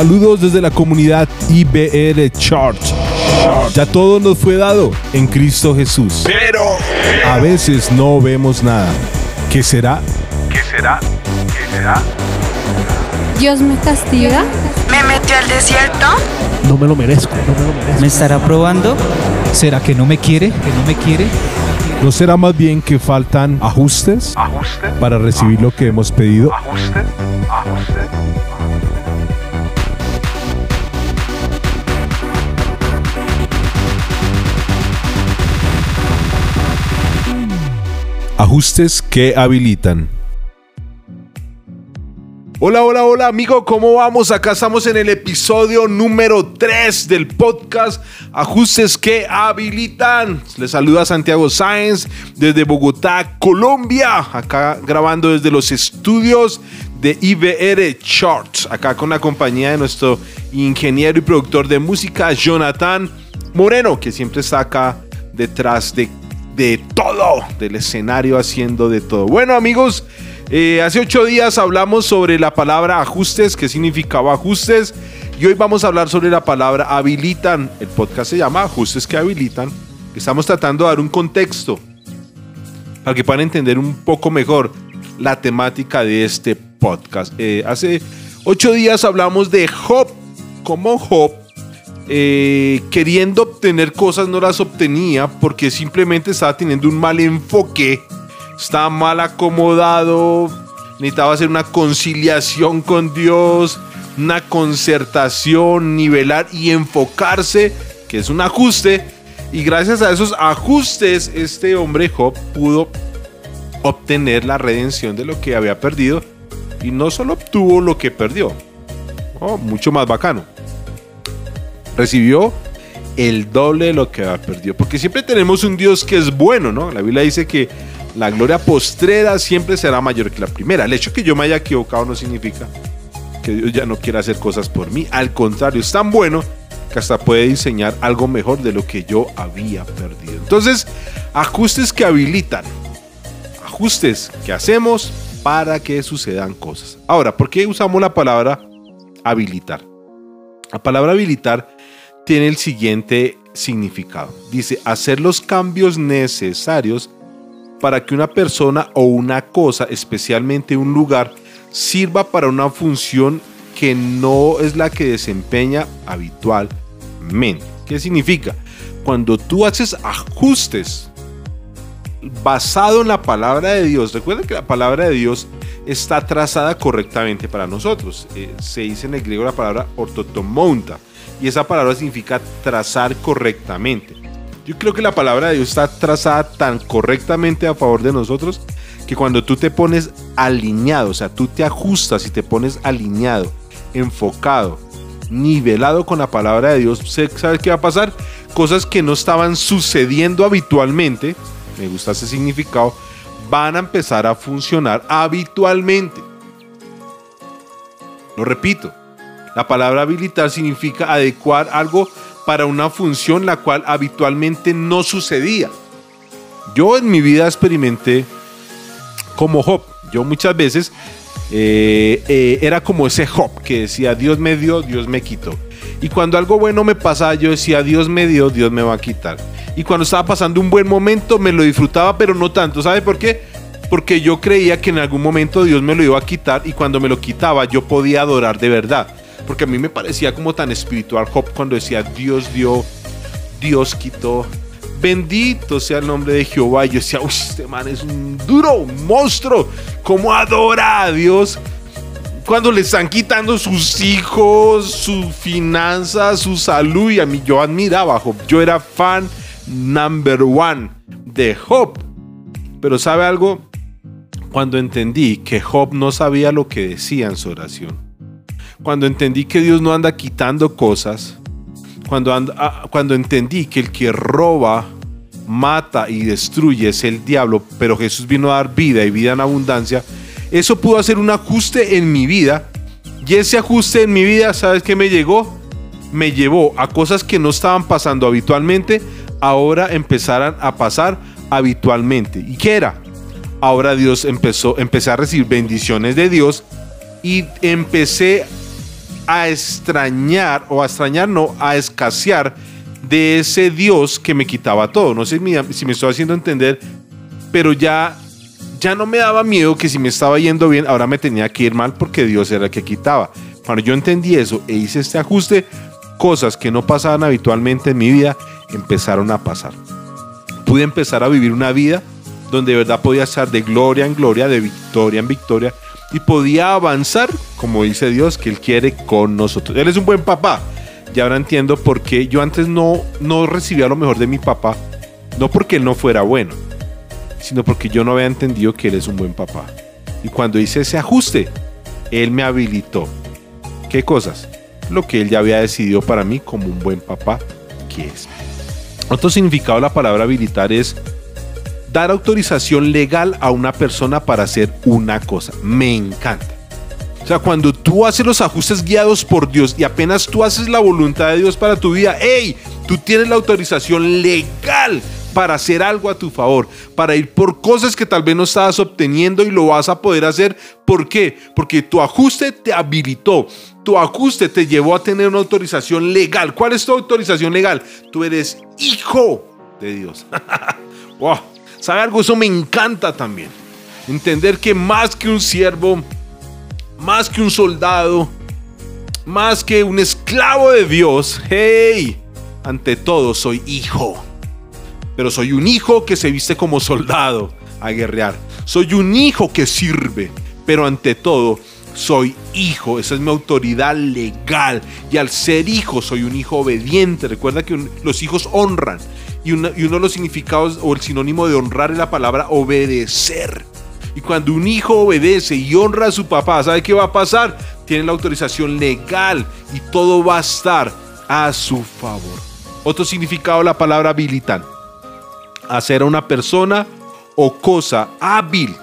Saludos desde la comunidad IBR Church. Ya todo nos fue dado en Cristo Jesús. Pero A veces no vemos nada. ¿Qué será? ¿qué será? ¿Qué será? Dios me castiga. Me metió al desierto. No me lo merezco, no me lo merezco. ¿Me estará probando? ¿Será que no me quiere? ¿Que no me quiere? ¿No será más bien que faltan ajustes ¿Ajuste? para recibir lo que hemos pedido? ¿Ajuste? ¿Ajuste? Ajustes que habilitan. Hola, hola, hola amigo, ¿cómo vamos? Acá estamos en el episodio número 3 del podcast Ajustes que habilitan. Les saluda Santiago Sáenz desde Bogotá, Colombia. Acá grabando desde los estudios de IBR Charts. Acá con la compañía de nuestro ingeniero y productor de música, Jonathan Moreno, que siempre está acá detrás de de todo, del escenario haciendo de todo. Bueno amigos, eh, hace ocho días hablamos sobre la palabra ajustes, qué significaba ajustes, y hoy vamos a hablar sobre la palabra habilitan. El podcast se llama Ajustes que habilitan. Estamos tratando de dar un contexto para que puedan entender un poco mejor la temática de este podcast. Eh, hace ocho días hablamos de Job, como Job eh, queriendo obtener cosas no las obtenía porque simplemente estaba teniendo un mal enfoque, estaba mal acomodado, necesitaba hacer una conciliación con Dios, una concertación, nivelar y enfocarse, que es un ajuste. Y gracias a esos ajustes, este hombre Job pudo obtener la redención de lo que había perdido. Y no solo obtuvo lo que perdió, oh, mucho más bacano recibió el doble de lo que perdió. Porque siempre tenemos un Dios que es bueno, ¿no? La Biblia dice que la gloria postrera siempre será mayor que la primera. El hecho que yo me haya equivocado no significa que Dios ya no quiera hacer cosas por mí. Al contrario, es tan bueno que hasta puede diseñar algo mejor de lo que yo había perdido. Entonces, ajustes que habilitan. Ajustes que hacemos para que sucedan cosas. Ahora, ¿por qué usamos la palabra habilitar? La palabra habilitar tiene el siguiente significado. Dice, hacer los cambios necesarios para que una persona o una cosa, especialmente un lugar, sirva para una función que no es la que desempeña habitualmente. ¿Qué significa? Cuando tú haces ajustes basado en la palabra de Dios, recuerden que la palabra de Dios está trazada correctamente para nosotros. Eh, se dice en el griego la palabra ortotomonta y esa palabra significa trazar correctamente. Yo creo que la palabra de Dios está trazada tan correctamente a favor de nosotros que cuando tú te pones alineado, o sea, tú te ajustas y te pones alineado, enfocado, nivelado con la palabra de Dios, ¿sabes qué va a pasar? Cosas que no estaban sucediendo habitualmente, me gusta ese significado, van a empezar a funcionar habitualmente. Lo repito, la palabra habilitar significa adecuar algo para una función la cual habitualmente no sucedía. Yo en mi vida experimenté como Job. Yo muchas veces eh, eh, era como ese Job que decía Dios me dio, Dios me quitó. Y cuando algo bueno me pasaba, yo decía Dios me dio, Dios me va a quitar. Y cuando estaba pasando un buen momento, me lo disfrutaba, pero no tanto. ¿Sabe por qué? Porque yo creía que en algún momento Dios me lo iba a quitar y cuando me lo quitaba yo podía adorar de verdad. Porque a mí me parecía como tan espiritual Job cuando decía Dios dio, Dios quitó. Bendito sea el nombre de Jehová. Y yo decía, uy, este man es un duro, monstruo. ¿Cómo adora a Dios? Cuando le están quitando sus hijos, su finanza, su salud. Y a mí yo admiraba a Job. Yo era fan number one de Job. Pero ¿sabe algo? Cuando entendí que Job no sabía lo que decía en su oración. Cuando entendí que Dios no anda quitando cosas. Cuando, ah, cuando entendí que el que roba, mata y destruye es el diablo, pero Jesús vino a dar vida y vida en abundancia, eso pudo hacer un ajuste en mi vida. Y ese ajuste en mi vida, ¿sabes qué me llegó? Me llevó a cosas que no estaban pasando habitualmente, ahora empezaran a pasar habitualmente. ¿Y qué era? Ahora Dios empezó, empecé a recibir bendiciones de Dios y empecé a extrañar, o a extrañar, no, a escasear de ese Dios que me quitaba todo. No sé si me, estoy haciendo entender, pero ya, ya no me daba miedo que si me estaba yendo bien, ahora me tenía que ir mal porque Dios era el que quitaba. Cuando yo entendí eso e hice este ajuste, cosas que no pasaban habitualmente en mi vida empezaron a pasar. Pude empezar a vivir una vida donde de verdad podía estar de gloria en gloria, de victoria en victoria, y podía avanzar, como dice Dios, que Él quiere con nosotros. Él es un buen papá. Y ahora entiendo por qué yo antes no, no recibía lo mejor de mi papá, no porque Él no fuera bueno, sino porque yo no había entendido que Él es un buen papá. Y cuando hice ese ajuste, Él me habilitó. ¿Qué cosas? Lo que Él ya había decidido para mí como un buen papá que es. Otro significado de la palabra habilitar es dar autorización legal a una persona para hacer una cosa. Me encanta. O sea, cuando tú haces los ajustes guiados por Dios y apenas tú haces la voluntad de Dios para tu vida, hey, tú tienes la autorización legal para hacer algo a tu favor, para ir por cosas que tal vez no estabas obteniendo y lo vas a poder hacer. ¿Por qué? Porque tu ajuste te habilitó, tu ajuste te llevó a tener una autorización legal. ¿Cuál es tu autorización legal? Tú eres hijo de Dios. wow. ¿Sabe algo? Eso me encanta también. Entender que más que un siervo, más que un soldado, más que un esclavo de Dios, hey, ante todo soy hijo. Pero soy un hijo que se viste como soldado a guerrear. Soy un hijo que sirve, pero ante todo soy hijo. Esa es mi autoridad legal. Y al ser hijo, soy un hijo obediente. Recuerda que los hijos honran. Y, una- y uno de los significados o el sinónimo de honrar es la palabra obedecer. Y cuando un hijo obedece y honra a su papá, ¿sabe qué va a pasar? Tiene la autorización legal y todo va a estar a su favor. Otro significado de la palabra habilitan. Hacer a una persona o cosa hábil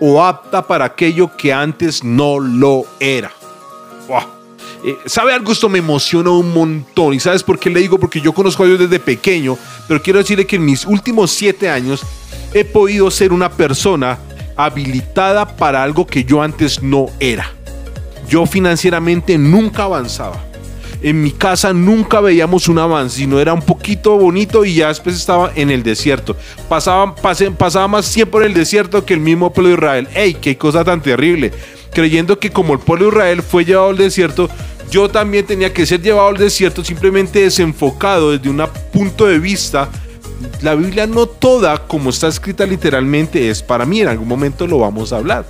o apta para aquello que antes no lo era. ¡Wow! Eh, ¿Sabe algo? Esto me emociona un montón. ¿Y sabes por qué le digo? Porque yo conozco a Dios desde pequeño, pero quiero decirle que en mis últimos siete años he podido ser una persona habilitada para algo que yo antes no era. Yo financieramente nunca avanzaba. En mi casa nunca veíamos un avance, sino era un poquito bonito y ya después estaba en el desierto. Pasaba, pasé- pasaba más tiempo en el desierto que el mismo pueblo de Israel. ¡Ey, qué cosa tan terrible! Creyendo que como el pueblo de Israel fue llevado al desierto, yo también tenía que ser llevado al desierto simplemente desenfocado desde un punto de vista. La Biblia no toda, como está escrita literalmente, es para mí. En algún momento lo vamos a hablar.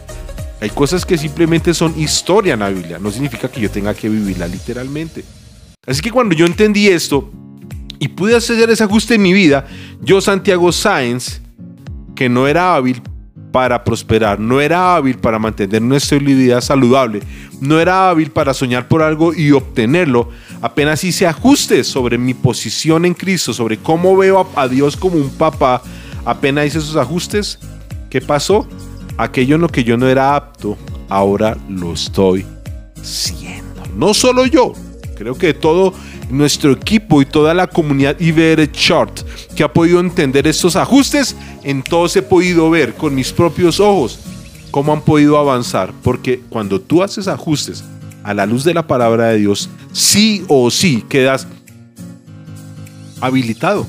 Hay cosas que simplemente son historia en la Biblia. No significa que yo tenga que vivirla literalmente. Así que cuando yo entendí esto y pude hacer ese ajuste en mi vida, yo, Santiago Sáenz, que no era hábil para prosperar, no era hábil para mantener nuestra vida saludable, no era hábil para soñar por algo y obtenerlo, apenas hice ajustes sobre mi posición en Cristo, sobre cómo veo a, a Dios como un papá, apenas hice esos ajustes, ¿qué pasó? Aquello en lo que yo no era apto, ahora lo estoy siendo. No solo yo, creo que todo nuestro equipo y toda la comunidad IBR Chart que ha podido entender estos ajustes, en todos he podido ver con mis propios ojos cómo han podido avanzar. Porque cuando tú haces ajustes a la luz de la palabra de Dios, sí o sí quedas habilitado.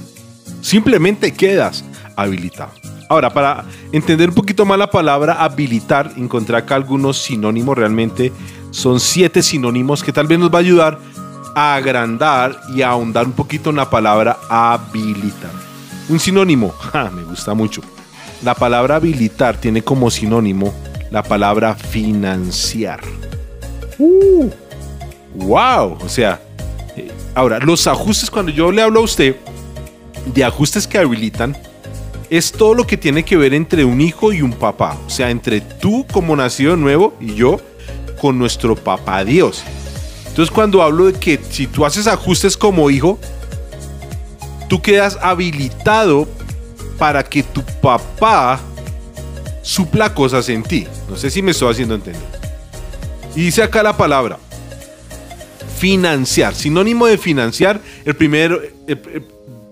Simplemente quedas habilitado. Ahora, para entender un poquito más la palabra habilitar, encontré acá algunos sinónimos realmente. Son siete sinónimos que tal vez nos va a ayudar agrandar y ahondar un poquito en la palabra habilitar. Un sinónimo, ja, me gusta mucho. La palabra habilitar tiene como sinónimo la palabra financiar. Uh, wow, o sea, eh, ahora los ajustes cuando yo le hablo a usted de ajustes que habilitan es todo lo que tiene que ver entre un hijo y un papá, o sea, entre tú como nacido nuevo y yo con nuestro papá Dios. Entonces cuando hablo de que si tú haces ajustes como hijo, tú quedas habilitado para que tu papá supla cosas en ti. No sé si me estoy haciendo entender. Y dice acá la palabra financiar. Sinónimo de financiar, el primero, el- el-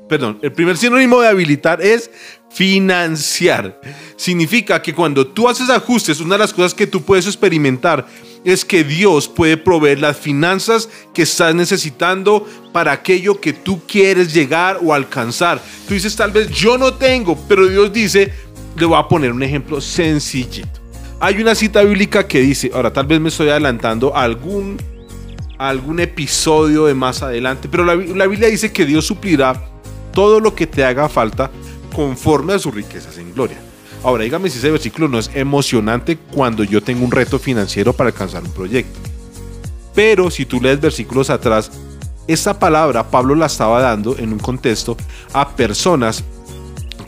perdón, el primer sinónimo de habilitar es financiar. Significa que cuando tú haces ajustes, una de las cosas que tú puedes experimentar es que Dios puede proveer las finanzas que estás necesitando para aquello que tú quieres llegar o alcanzar. Tú dices, tal vez yo no tengo, pero Dios dice, le voy a poner un ejemplo sencillito. Hay una cita bíblica que dice, ahora tal vez me estoy adelantando a algún, algún episodio de más adelante, pero la, la Biblia dice que Dios suplirá todo lo que te haga falta conforme a sus riquezas en gloria. Ahora, dígame si ese versículo no es emocionante cuando yo tengo un reto financiero para alcanzar un proyecto. Pero si tú lees versículos atrás, esta palabra Pablo la estaba dando en un contexto a personas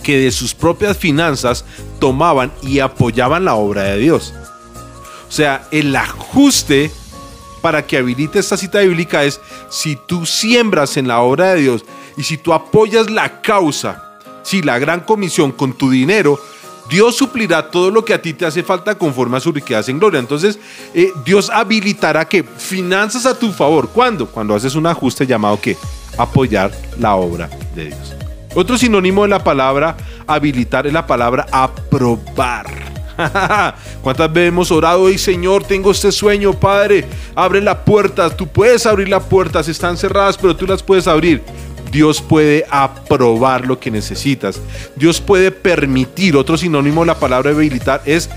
que de sus propias finanzas tomaban y apoyaban la obra de Dios. O sea, el ajuste para que habilite esta cita bíblica es si tú siembras en la obra de Dios y si tú apoyas la causa, si la gran comisión con tu dinero, Dios suplirá todo lo que a ti te hace falta conforme a su riqueza en gloria. Entonces, eh, Dios habilitará que finanzas a tu favor. ¿Cuándo? Cuando haces un ajuste llamado que apoyar la obra de Dios. Otro sinónimo de la palabra habilitar es la palabra aprobar. ¿Cuántas veces hemos orado y Señor, tengo este sueño, Padre? Abre la puerta, tú puedes abrir la puerta, están cerradas, pero tú las puedes abrir. Dios puede aprobar lo que necesitas. Dios puede permitir. Otro sinónimo de la palabra habilitar es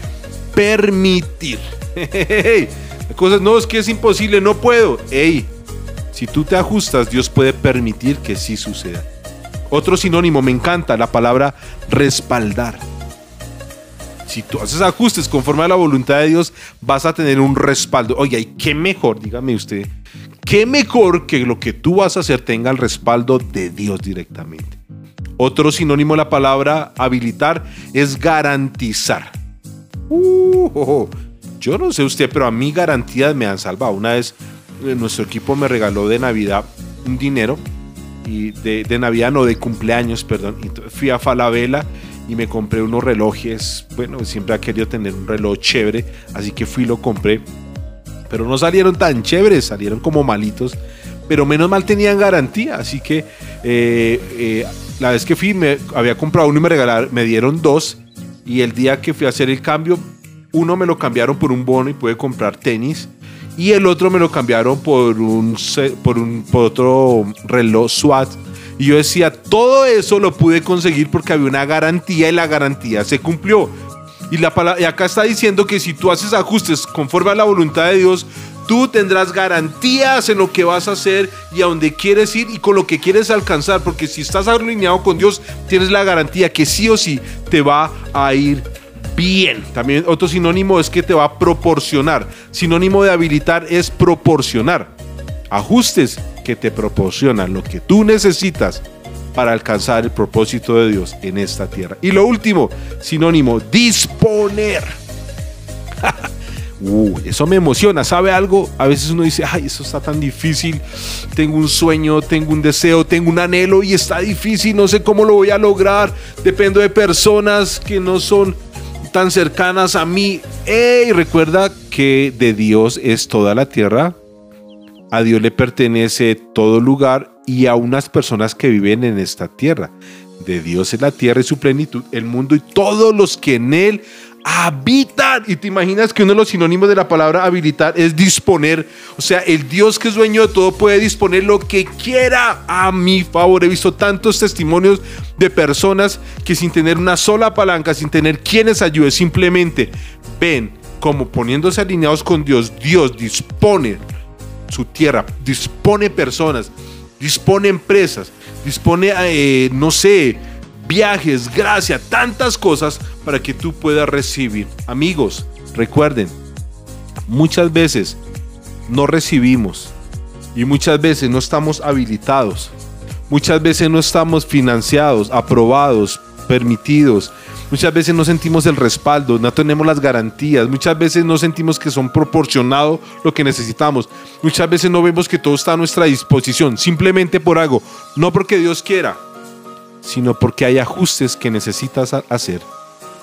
permitir. Cosas, no, es que es imposible, no puedo. Ey, si tú te ajustas, Dios puede permitir que sí suceda. Otro sinónimo, me encanta la palabra respaldar. Si tú haces ajustes conforme a la voluntad de Dios, vas a tener un respaldo. Oye, ¿y qué mejor? Dígame usted qué mejor que lo que tú vas a hacer tenga el respaldo de Dios directamente. Otro sinónimo de la palabra habilitar es garantizar. Uh, yo no sé usted, pero a mí garantías me han salvado. Una vez eh, nuestro equipo me regaló de Navidad un dinero, y de, Navidad no, de cumpleaños, perdón. Fui a Falabella y me compré unos relojes. Bueno, siempre ha querido tener un reloj chévere, así que fui y lo compré pero no salieron tan chéveres, salieron como malitos, pero menos mal tenían garantía, así que eh, eh, la vez que fui me había comprado uno y me regalaron, me dieron dos y el día que fui a hacer el cambio, uno me lo cambiaron por un bono y pude comprar tenis y el otro me lo cambiaron por un por un por otro reloj SWAT y yo decía, todo eso lo pude conseguir porque había una garantía y la garantía se cumplió. Y, la y acá está diciendo que si tú haces ajustes conforme a la voluntad de Dios, tú tendrás garantías en lo que vas a hacer y a donde quieres ir y con lo que quieres alcanzar. Porque si estás alineado con Dios, tienes la garantía que sí o sí te va a ir bien. También otro sinónimo es que te va a proporcionar. Sinónimo de habilitar es proporcionar. Ajustes que te proporcionan lo que tú necesitas para alcanzar el propósito de Dios en esta tierra. Y lo último, sinónimo, disponer. Eso me emociona, ¿sabe algo? A veces uno dice, ay, eso está tan difícil, tengo un sueño, tengo un deseo, tengo un anhelo y está difícil, no sé cómo lo voy a lograr, dependo de personas que no son tan cercanas a mí. Ey, recuerda que de Dios es toda la tierra, a Dios le pertenece todo lugar y a unas personas que viven en esta tierra. De Dios es la tierra y su plenitud, el mundo y todos los que en él habitan. Y te imaginas que uno de los sinónimos de la palabra habilitar es disponer. O sea, el Dios que es dueño de todo puede disponer lo que quiera a mi favor. He visto tantos testimonios de personas que sin tener una sola palanca, sin tener quienes ayude, simplemente ven como poniéndose alineados con Dios, Dios dispone su tierra, dispone personas, dispone empresas, dispone, eh, no sé, viajes, gracia, tantas cosas para que tú puedas recibir. Amigos, recuerden, muchas veces no recibimos y muchas veces no estamos habilitados, muchas veces no estamos financiados, aprobados, permitidos, Muchas veces no sentimos el respaldo, no tenemos las garantías, muchas veces no sentimos que son proporcionados lo que necesitamos, muchas veces no vemos que todo está a nuestra disposición, simplemente por algo, no porque Dios quiera, sino porque hay ajustes que necesitas hacer.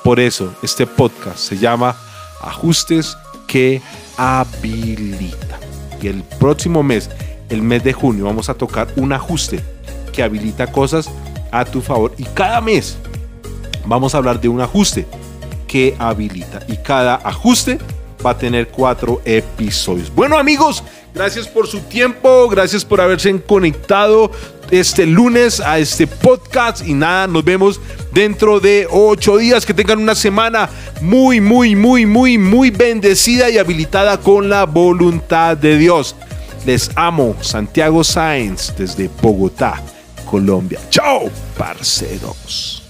Por eso este podcast se llama Ajustes que habilita. Y el próximo mes, el mes de junio, vamos a tocar un ajuste que habilita cosas a tu favor. Y cada mes vamos a hablar de un ajuste que habilita. Y cada ajuste va a tener cuatro episodios. Bueno amigos, gracias por su tiempo, gracias por haberse conectado este lunes a este podcast y nada, nos vemos dentro de ocho días. Que tengan una semana muy, muy, muy, muy, muy bendecida y habilitada con la voluntad de Dios. Les amo, Santiago Sáenz desde Bogotá, Colombia. Chao, parceros.